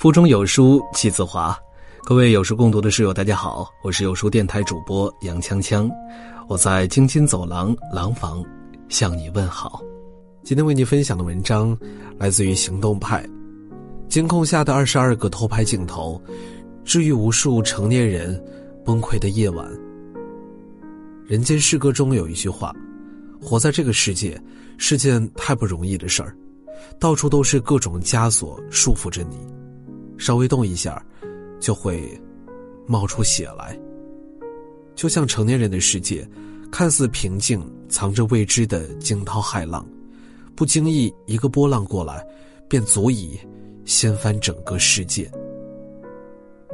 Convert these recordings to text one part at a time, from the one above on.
腹中有书气自华，各位有书共读的室友，大家好，我是有书电台主播杨锵锵，我在京津走廊廊坊向你问好。今天为你分享的文章来自于行动派，监控下的二十二个偷拍镜头，治愈无数成年人崩溃的夜晚。人间诗歌中有一句话：“活在这个世界是件太不容易的事儿，到处都是各种枷锁束缚着你。”稍微动一下，就会冒出血来。就像成年人的世界，看似平静，藏着未知的惊涛骇浪，不经意一个波浪过来，便足以掀翻整个世界。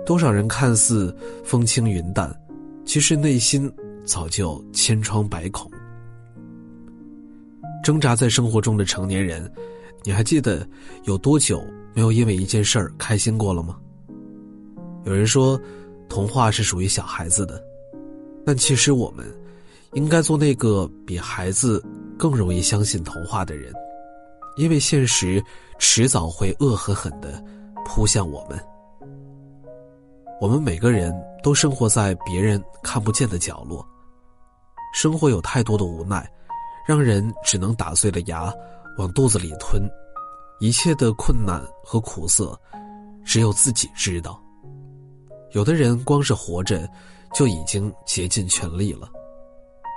多少人看似风轻云淡，其实内心早就千疮百孔。挣扎在生活中的成年人，你还记得有多久？没有因为一件事儿开心过了吗？有人说，童话是属于小孩子的，但其实我们应该做那个比孩子更容易相信童话的人，因为现实迟早会恶狠狠的扑向我们。我们每个人都生活在别人看不见的角落，生活有太多的无奈，让人只能打碎了牙往肚子里吞。一切的困难和苦涩，只有自己知道。有的人光是活着，就已经竭尽全力了。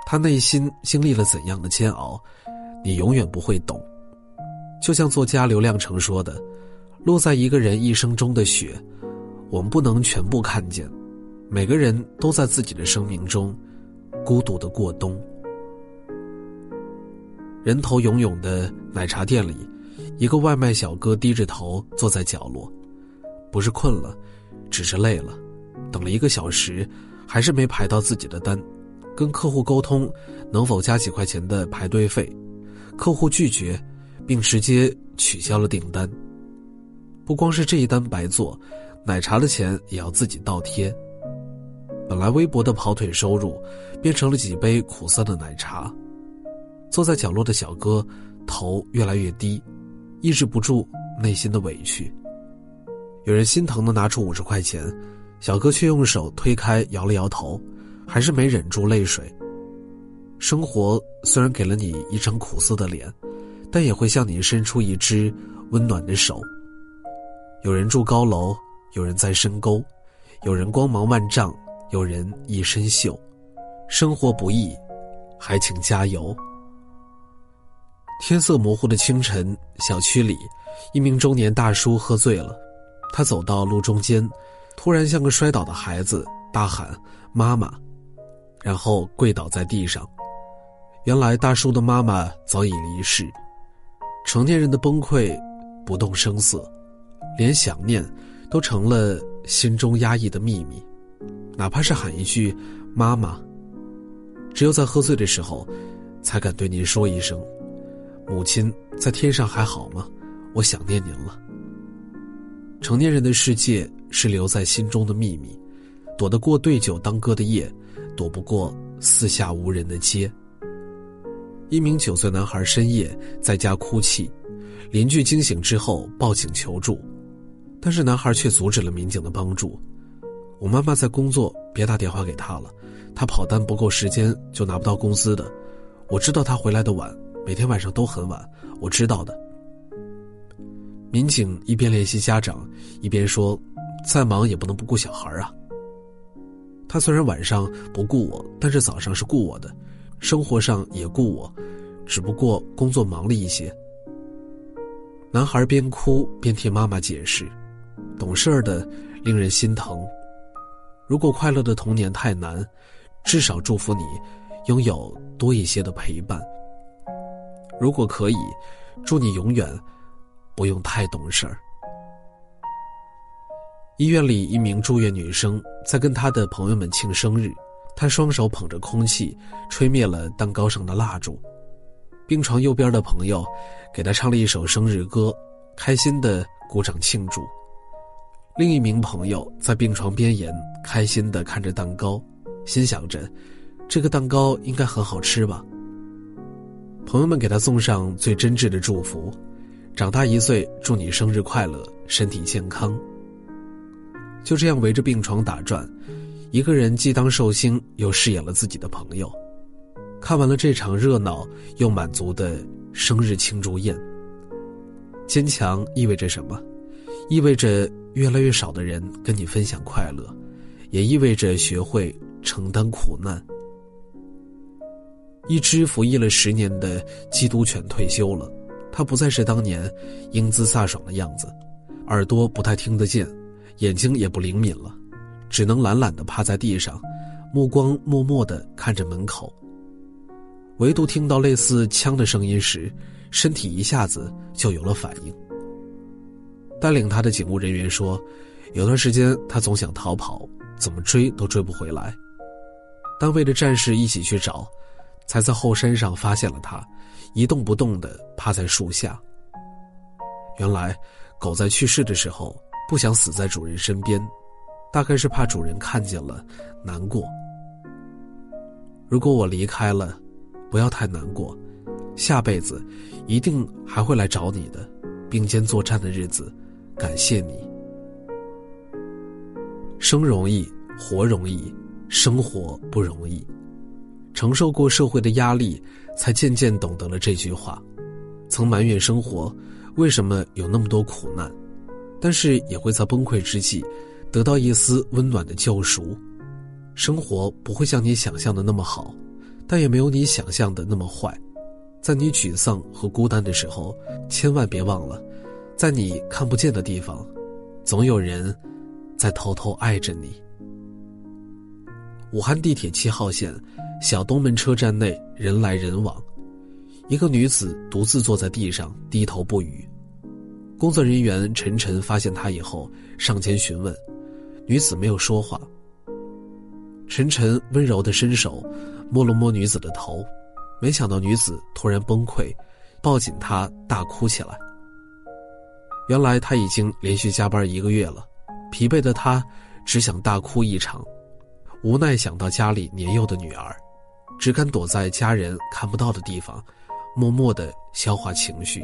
他内心经历了怎样的煎熬，你永远不会懂。就像作家刘亮程说的：“落在一个人一生中的雪，我们不能全部看见。每个人都在自己的生命中，孤独的过冬。”人头涌涌的奶茶店里。一个外卖小哥低着头坐在角落，不是困了，只是累了。等了一个小时，还是没排到自己的单。跟客户沟通，能否加几块钱的排队费？客户拒绝，并直接取消了订单。不光是这一单白做，奶茶的钱也要自己倒贴。本来微薄的跑腿收入，变成了几杯苦涩的奶茶。坐在角落的小哥，头越来越低。抑制不住内心的委屈，有人心疼的拿出五十块钱，小哥却用手推开，摇了摇头，还是没忍住泪水。生活虽然给了你一张苦涩的脸，但也会向你伸出一只温暖的手。有人住高楼，有人在深沟，有人光芒万丈，有人一身锈。生活不易，还请加油。天色模糊的清晨，小区里，一名中年大叔喝醉了。他走到路中间，突然像个摔倒的孩子，大喊“妈妈”，然后跪倒在地上。原来大叔的妈妈早已离世。成年人的崩溃，不动声色，连想念都成了心中压抑的秘密，哪怕是喊一句“妈妈”，只有在喝醉的时候，才敢对您说一声。母亲在天上还好吗？我想念您了。成年人的世界是留在心中的秘密，躲得过对酒当歌的夜，躲不过四下无人的街。一名九岁男孩深夜在家哭泣，邻居惊醒之后报警求助，但是男孩却阻止了民警的帮助。我妈妈在工作，别打电话给他了，他跑单不够时间就拿不到工资的。我知道他回来的晚。每天晚上都很晚，我知道的。民警一边联系家长，一边说：“再忙也不能不顾小孩啊。”他虽然晚上不顾我，但是早上是顾我的，生活上也顾我，只不过工作忙了一些。男孩边哭边替妈妈解释，懂事的令人心疼。如果快乐的童年太难，至少祝福你拥有多一些的陪伴。如果可以，祝你永远不用太懂事儿。医院里，一名住院女生在跟她的朋友们庆生日，她双手捧着空气，吹灭了蛋糕上的蜡烛。病床右边的朋友给她唱了一首生日歌，开心的鼓掌庆祝。另一名朋友在病床边沿开心的看着蛋糕，心想着，这个蛋糕应该很好吃吧。朋友们给他送上最真挚的祝福：“长大一岁，祝你生日快乐，身体健康，就这样围着病床打转，一个人既当寿星，又饰演了自己的朋友。看完了这场热闹又满足的生日庆祝宴，坚强意味着什么？意味着越来越少的人跟你分享快乐，也意味着学会承担苦难。一只服役了十年的缉毒犬退休了，它不再是当年英姿飒爽的样子，耳朵不太听得见，眼睛也不灵敏了，只能懒懒地趴在地上，目光默默地看着门口。唯独听到类似枪的声音时，身体一下子就有了反应。带领他的警务人员说，有段时间他总想逃跑，怎么追都追不回来。单位的战士一起去找，才在后山上发现了他，一动不动地趴在树下。原来，狗在去世的时候不想死在主人身边，大概是怕主人看见了难过。如果我离开了。不要太难过，下辈子一定还会来找你的。并肩作战的日子，感谢你。生容易，活容易，生活不容易。承受过社会的压力，才渐渐懂得了这句话。曾埋怨生活为什么有那么多苦难，但是也会在崩溃之际，得到一丝温暖的救赎。生活不会像你想象的那么好。但也没有你想象的那么坏，在你沮丧和孤单的时候，千万别忘了，在你看不见的地方，总有人在偷偷爱着你。武汉地铁七号线小东门车站内人来人往，一个女子独自坐在地上低头不语。工作人员陈晨发现她以后上前询问，女子没有说话。陈晨温柔的伸手。摸了摸女子的头，没想到女子突然崩溃，抱紧他大哭起来。原来他已经连续加班一个月了，疲惫的他只想大哭一场，无奈想到家里年幼的女儿，只敢躲在家人看不到的地方，默默的消化情绪。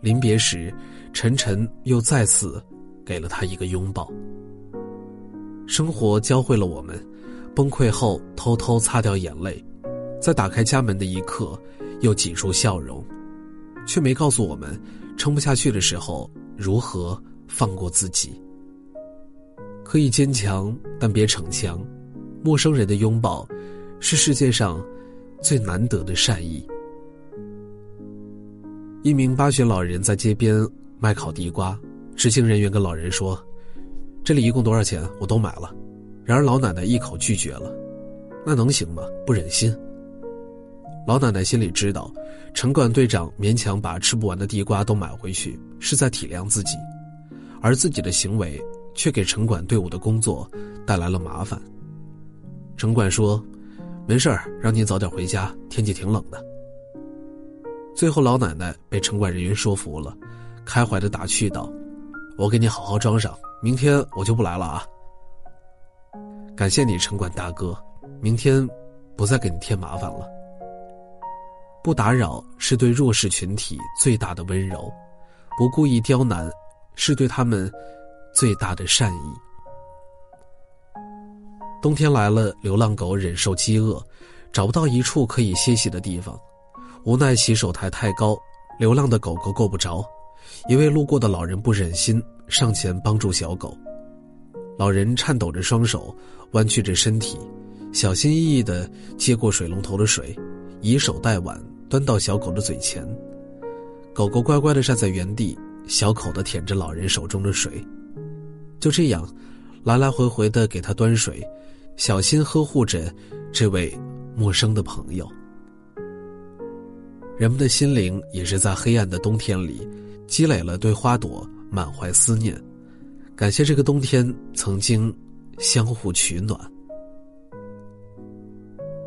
临别时，晨晨又再次给了他一个拥抱。生活教会了我们。崩溃后，偷偷擦掉眼泪，在打开家门的一刻，又挤出笑容，却没告诉我们，撑不下去的时候如何放过自己。可以坚强，但别逞强。陌生人的拥抱，是世界上最难得的善意。一名八旬老人在街边卖烤地瓜，执行人员跟老人说：“这里一共多少钱？我都买了。”然而老奶奶一口拒绝了，那能行吗？不忍心。老奶奶心里知道，城管队长勉强把吃不完的地瓜都买回去，是在体谅自己，而自己的行为却给城管队伍的工作带来了麻烦。城管说：“没事儿，让您早点回家，天气挺冷的。”最后老奶奶被城管人员说服了，开怀的打趣道：“我给你好好装上，明天我就不来了啊。”感谢你，城管大哥，明天不再给你添麻烦了。不打扰是对弱势群体最大的温柔，不故意刁难是对他们最大的善意。冬天来了，流浪狗忍受饥饿，找不到一处可以歇息的地方，无奈洗手台太高，流浪的狗狗够不着。一位路过的老人不忍心上前帮助小狗。老人颤抖着双手，弯曲着身体，小心翼翼地接过水龙头的水，以手代碗端到小狗的嘴前。狗狗乖乖地站在原地，小口地舔着老人手中的水。就这样，来来回回地给他端水，小心呵护着这位陌生的朋友。人们的心灵也是在黑暗的冬天里，积累了对花朵满怀思念。感谢这个冬天曾经相互取暖。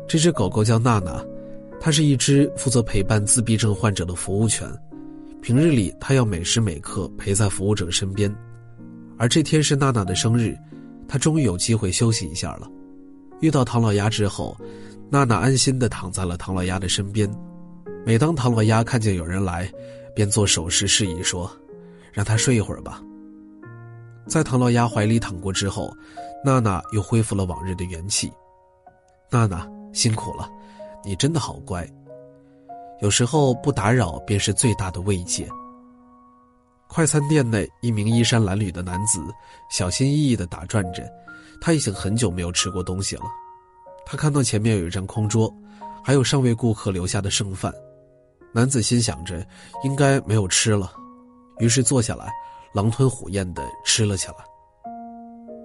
这只狗狗叫娜娜，它是一只负责陪伴自闭症患者的服务犬。平日里，它要每时每刻陪在服务者身边。而这天是娜娜的生日，它终于有机会休息一下了。遇到唐老鸭之后，娜娜安心的躺在了唐老鸭的身边。每当唐老鸭看见有人来，便做手势示意说：“让他睡一会儿吧。”在唐老鸭怀里躺过之后，娜娜又恢复了往日的元气。娜娜辛苦了，你真的好乖。有时候不打扰便是最大的慰藉。快餐店内，一名衣衫褴褛的男子小心翼翼地打转着，他已经很久没有吃过东西了。他看到前面有一张空桌，还有上位顾客留下的剩饭。男子心想着应该没有吃了，于是坐下来，狼吞虎咽地吃了起来。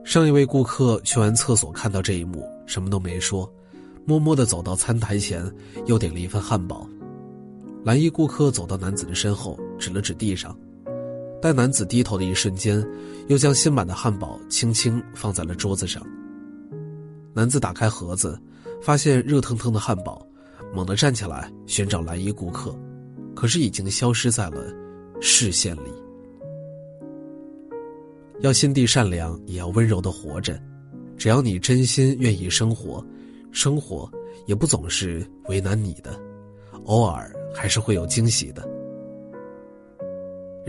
上一位顾客去完厕所看到这一幕，什么都没说，默默地走到餐台前，又点了一份汉堡。蓝衣顾客走到男子的身后，指了指地上。待男子低头的一瞬间，又将新买的汉堡轻轻放在了桌子上。男子打开盒子，发现热腾腾的汉堡，猛地站起来寻找蓝衣顾客，可是已经消失在了视线里。要心地善良，也要温柔的活着。只要你真心愿意生活，生活也不总是为难你的，偶尔还是会有惊喜的。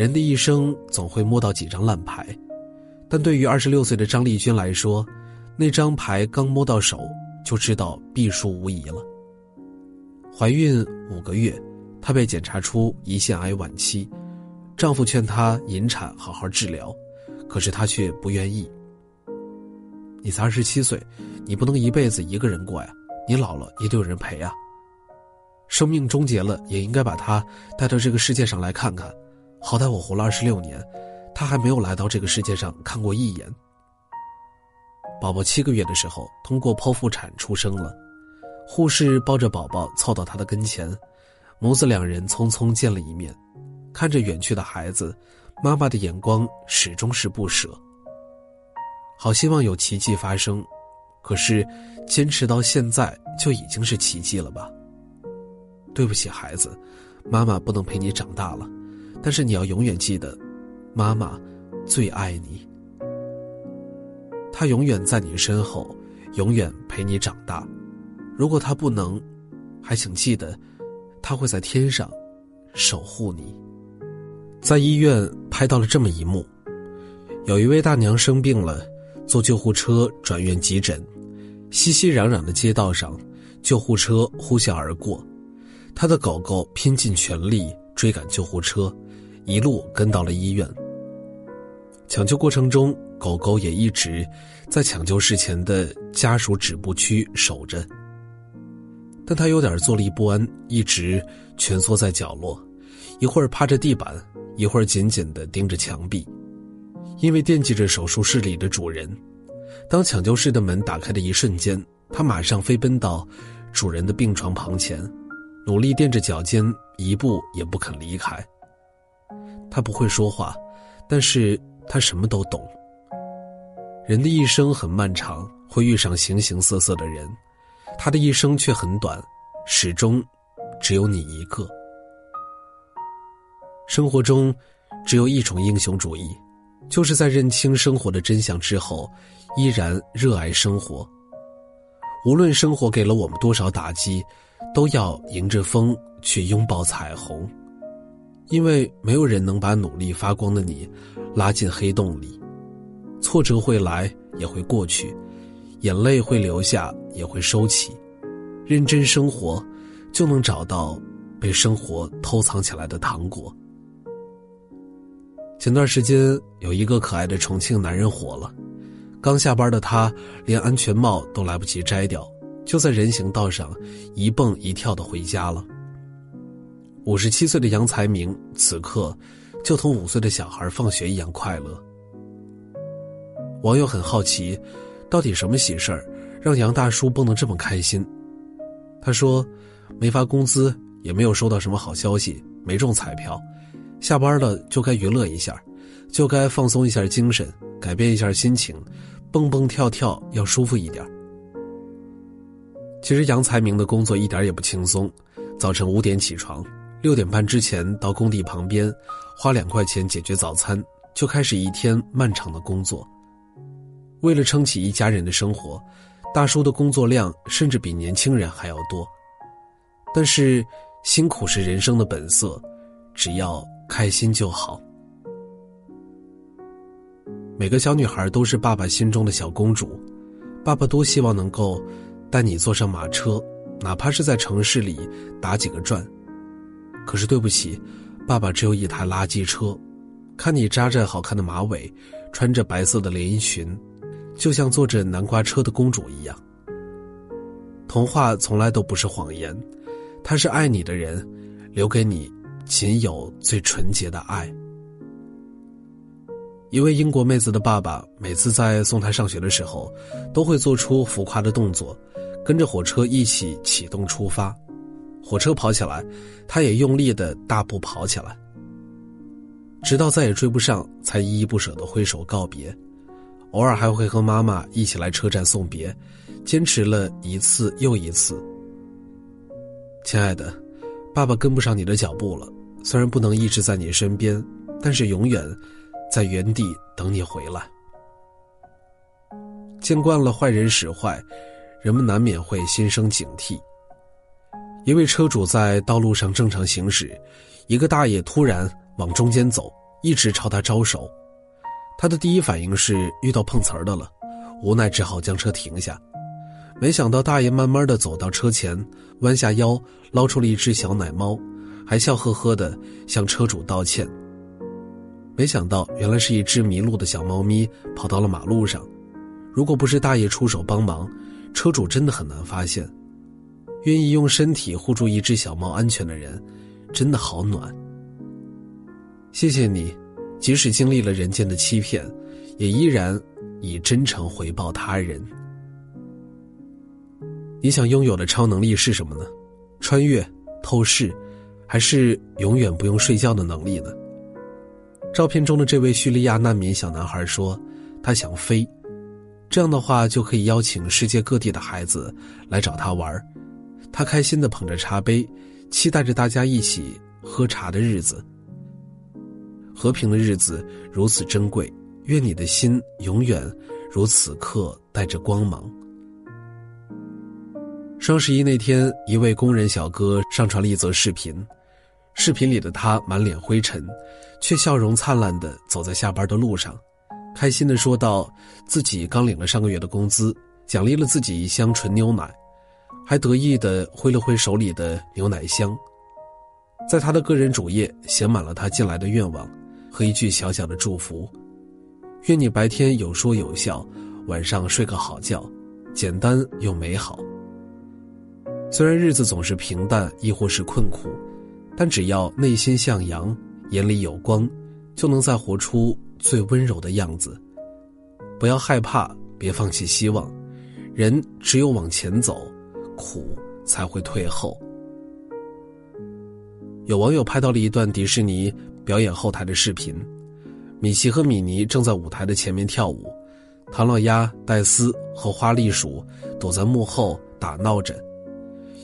人的一生总会摸到几张烂牌，但对于二十六岁的张丽君来说，那张牌刚摸到手就知道必输无疑了。怀孕五个月，她被检查出胰腺癌晚期，丈夫劝她引产好好治疗，可是她却不愿意。你才二十七岁，你不能一辈子一个人过呀，你老了也得有人陪呀。生命终结了，也应该把她带到这个世界上来看看。好歹我活了二十六年，他还没有来到这个世界上看过一眼。宝宝七个月的时候，通过剖腹产出生了，护士抱着宝宝凑到他的跟前，母子两人匆匆见了一面，看着远去的孩子，妈妈的眼光始终是不舍。好希望有奇迹发生，可是坚持到现在就已经是奇迹了吧？对不起，孩子，妈妈不能陪你长大了。但是你要永远记得，妈妈最爱你，她永远在你身后，永远陪你长大。如果她不能，还请记得，她会在天上守护你。在医院拍到了这么一幕：有一位大娘生病了，坐救护车转院急诊，熙熙攘攘的街道上，救护车呼啸而过，她的狗狗拼尽全力追赶救护车。一路跟到了医院。抢救过程中，狗狗也一直在抢救室前的家属止步区守着。但它有点坐立不安，一直蜷缩在角落，一会儿趴着地板，一会儿紧紧的盯着墙壁，因为惦记着手术室里的主人。当抢救室的门打开的一瞬间，它马上飞奔到主人的病床旁前，努力垫着脚尖，一步也不肯离开。他不会说话，但是他什么都懂。人的一生很漫长，会遇上形形色色的人，他的一生却很短，始终只有你一个。生活中，只有一种英雄主义，就是在认清生活的真相之后，依然热爱生活。无论生活给了我们多少打击，都要迎着风去拥抱彩虹。因为没有人能把努力发光的你拉进黑洞里，挫折会来也会过去，眼泪会流下也会收起，认真生活，就能找到被生活偷藏起来的糖果。前段时间有一个可爱的重庆男人火了，刚下班的他连安全帽都来不及摘掉，就在人行道上一蹦一跳的回家了。五十七岁的杨才明此刻就同五岁的小孩放学一样快乐。网友很好奇，到底什么喜事儿让杨大叔蹦得这么开心？他说：“没发工资，也没有收到什么好消息，没中彩票，下班了就该娱乐一下，就该放松一下精神，改变一下心情，蹦蹦跳跳要舒服一点。”其实杨才明的工作一点也不轻松，早晨五点起床。六点半之前到工地旁边，花两块钱解决早餐，就开始一天漫长的工作。为了撑起一家人的生活，大叔的工作量甚至比年轻人还要多。但是，辛苦是人生的本色，只要开心就好。每个小女孩都是爸爸心中的小公主，爸爸多希望能够带你坐上马车，哪怕是在城市里打几个转。可是对不起，爸爸只有一台垃圾车。看你扎着好看的马尾，穿着白色的连衣裙，就像坐着南瓜车的公主一样。童话从来都不是谎言，他是爱你的人，留给你仅有最纯洁的爱。一位英国妹子的爸爸每次在送她上学的时候，都会做出浮夸的动作，跟着火车一起启动出发。火车跑起来，他也用力的大步跑起来。直到再也追不上，才依依不舍的挥手告别，偶尔还会和妈妈一起来车站送别，坚持了一次又一次。亲爱的，爸爸跟不上你的脚步了，虽然不能一直在你身边，但是永远在原地等你回来。见惯了坏人使坏，人们难免会心生警惕。一位车主在道路上正常行驶，一个大爷突然。往中间走，一直朝他招手。他的第一反应是遇到碰瓷儿的了，无奈只好将车停下。没想到大爷慢慢的走到车前，弯下腰捞出了一只小奶猫，还笑呵呵的向车主道歉。没想到原来是一只迷路的小猫咪跑到了马路上，如果不是大爷出手帮忙，车主真的很难发现。愿意用身体护住一只小猫安全的人，真的好暖。谢谢你，即使经历了人间的欺骗，也依然以真诚回报他人。你想拥有的超能力是什么呢？穿越、透视，还是永远不用睡觉的能力呢？照片中的这位叙利亚难民小男孩说：“他想飞，这样的话就可以邀请世界各地的孩子来找他玩他开心的捧着茶杯，期待着大家一起喝茶的日子。和平的日子如此珍贵，愿你的心永远如此刻带着光芒。双十一那天，一位工人小哥上传了一则视频，视频里的他满脸灰尘，却笑容灿烂的走在下班的路上，开心的说道：“自己刚领了上个月的工资，奖励了自己一箱纯牛奶，还得意的挥了挥手里的牛奶箱。”在他的个人主页写满了他近来的愿望。和一句小小的祝福，愿你白天有说有笑，晚上睡个好觉，简单又美好。虽然日子总是平淡，亦或是困苦，但只要内心向阳，眼里有光，就能再活出最温柔的样子。不要害怕，别放弃希望，人只有往前走，苦才会退后。有网友拍到了一段迪士尼。表演后台的视频，米奇和米妮正在舞台的前面跳舞，唐老鸭、戴斯和花栗鼠躲在幕后打闹着，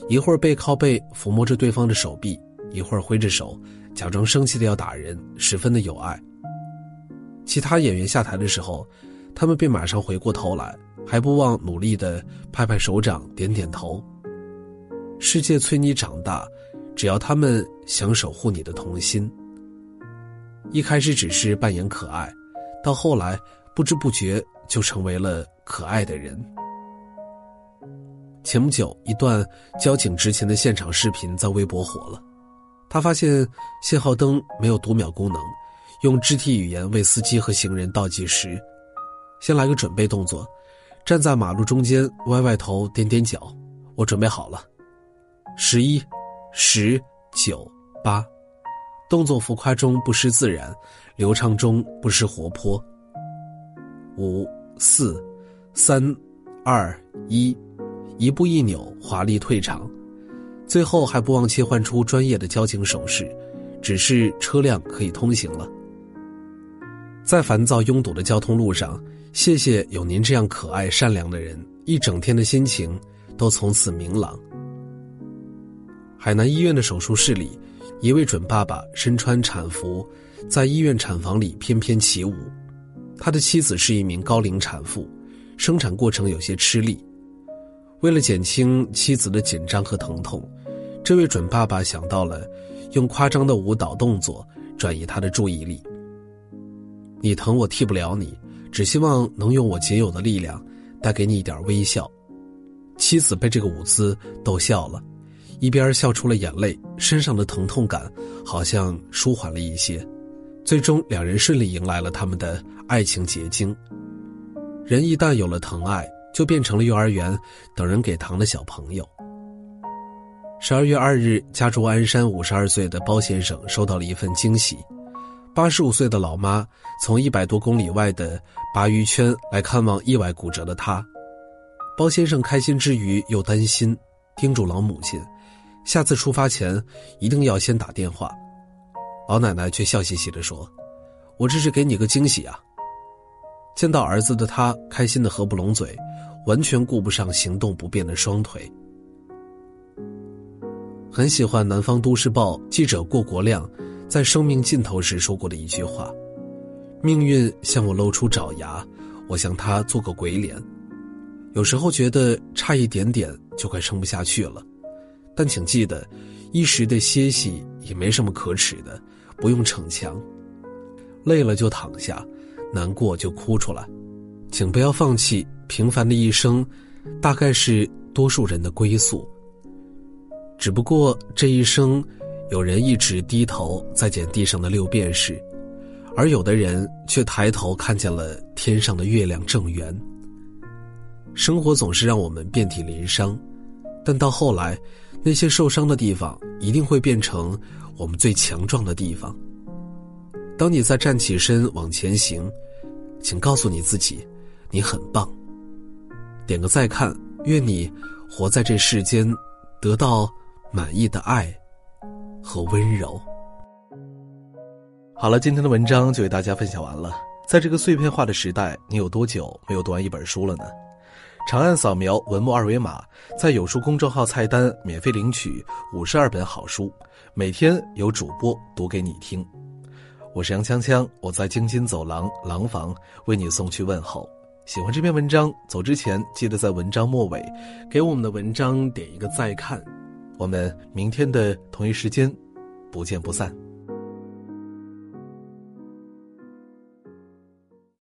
一会儿背靠背抚摸着对方的手臂，一会儿挥着手假装生气的要打人，十分的有爱。其他演员下台的时候，他们便马上回过头来，还不忘努力的拍拍手掌、点点头。世界催你长大，只要他们想守护你的童心。一开始只是扮演可爱，到后来不知不觉就成为了可爱的人。前不久，一段交警执勤的现场视频在微博火了。他发现信号灯没有读秒功能，用肢体语言为司机和行人倒计时。先来个准备动作，站在马路中间，歪歪头，踮踮脚。我准备好了，十一，十九，八。动作浮夸中不失自然，流畅中不失活泼。五四三二一，一步一扭，华丽退场，最后还不忘切换出专业的交警手势，只是车辆可以通行了。在烦躁拥堵的交通路上，谢谢有您这样可爱善良的人，一整天的心情都从此明朗。海南医院的手术室里。一位准爸爸身穿产服，在医院产房里翩翩起舞。他的妻子是一名高龄产妇，生产过程有些吃力。为了减轻妻子的紧张和疼痛，这位准爸爸想到了用夸张的舞蹈动作转移她的注意力。你疼我替不了你，只希望能用我仅有的力量，带给你一点微笑。”妻子被这个舞姿逗笑了，一边笑出了眼泪，身上的疼痛感好像舒缓了一些。最终，两人顺利迎来了他们的爱情结晶。人一旦有了疼爱，就变成了幼儿园等人给糖的小朋友。十二月二日，家住鞍山五十二岁的包先生收到了一份惊喜：八十五岁的老妈从一百多公里外的鲅鱼圈来看望意外骨折的他。包先生开心之余又担心，叮嘱老母亲，下次出发前一定要先打电话。老奶奶却笑嘻嘻地说：“我这是给你个惊喜啊！”见到儿子的他开心的合不拢嘴，完全顾不上行动不便的双腿。很喜欢《南方都市报》记者郭国亮在生命尽头时说过的一句话：“命运向我露出爪牙，我向他做个鬼脸。”有时候觉得差一点点就快撑不下去了，但请记得，一时的歇息也没什么可耻的，不用逞强。累了就躺下，难过就哭出来，请不要放弃。平凡的一生，大概是多数人的归宿。只不过这一生，有人一直低头在捡地上的六便士，而有的人却抬头看见了天上的月亮正圆。生活总是让我们遍体鳞伤，但到后来，那些受伤的地方一定会变成我们最强壮的地方。当你再站起身往前行，请告诉你自己，你很棒。点个再看，愿你活在这世间，得到满意的爱和温柔。好了，今天的文章就为大家分享完了。在这个碎片化的时代，你有多久没有读完一本书了呢？长按扫描文末二维码，在有书公众号菜单免费领取五十二本好书，每天有主播读给你听。我是杨锵锵，我在京津走廊廊坊为你送去问候。喜欢这篇文章，走之前记得在文章末尾给我们的文章点一个再看。我们明天的同一时间不见不散。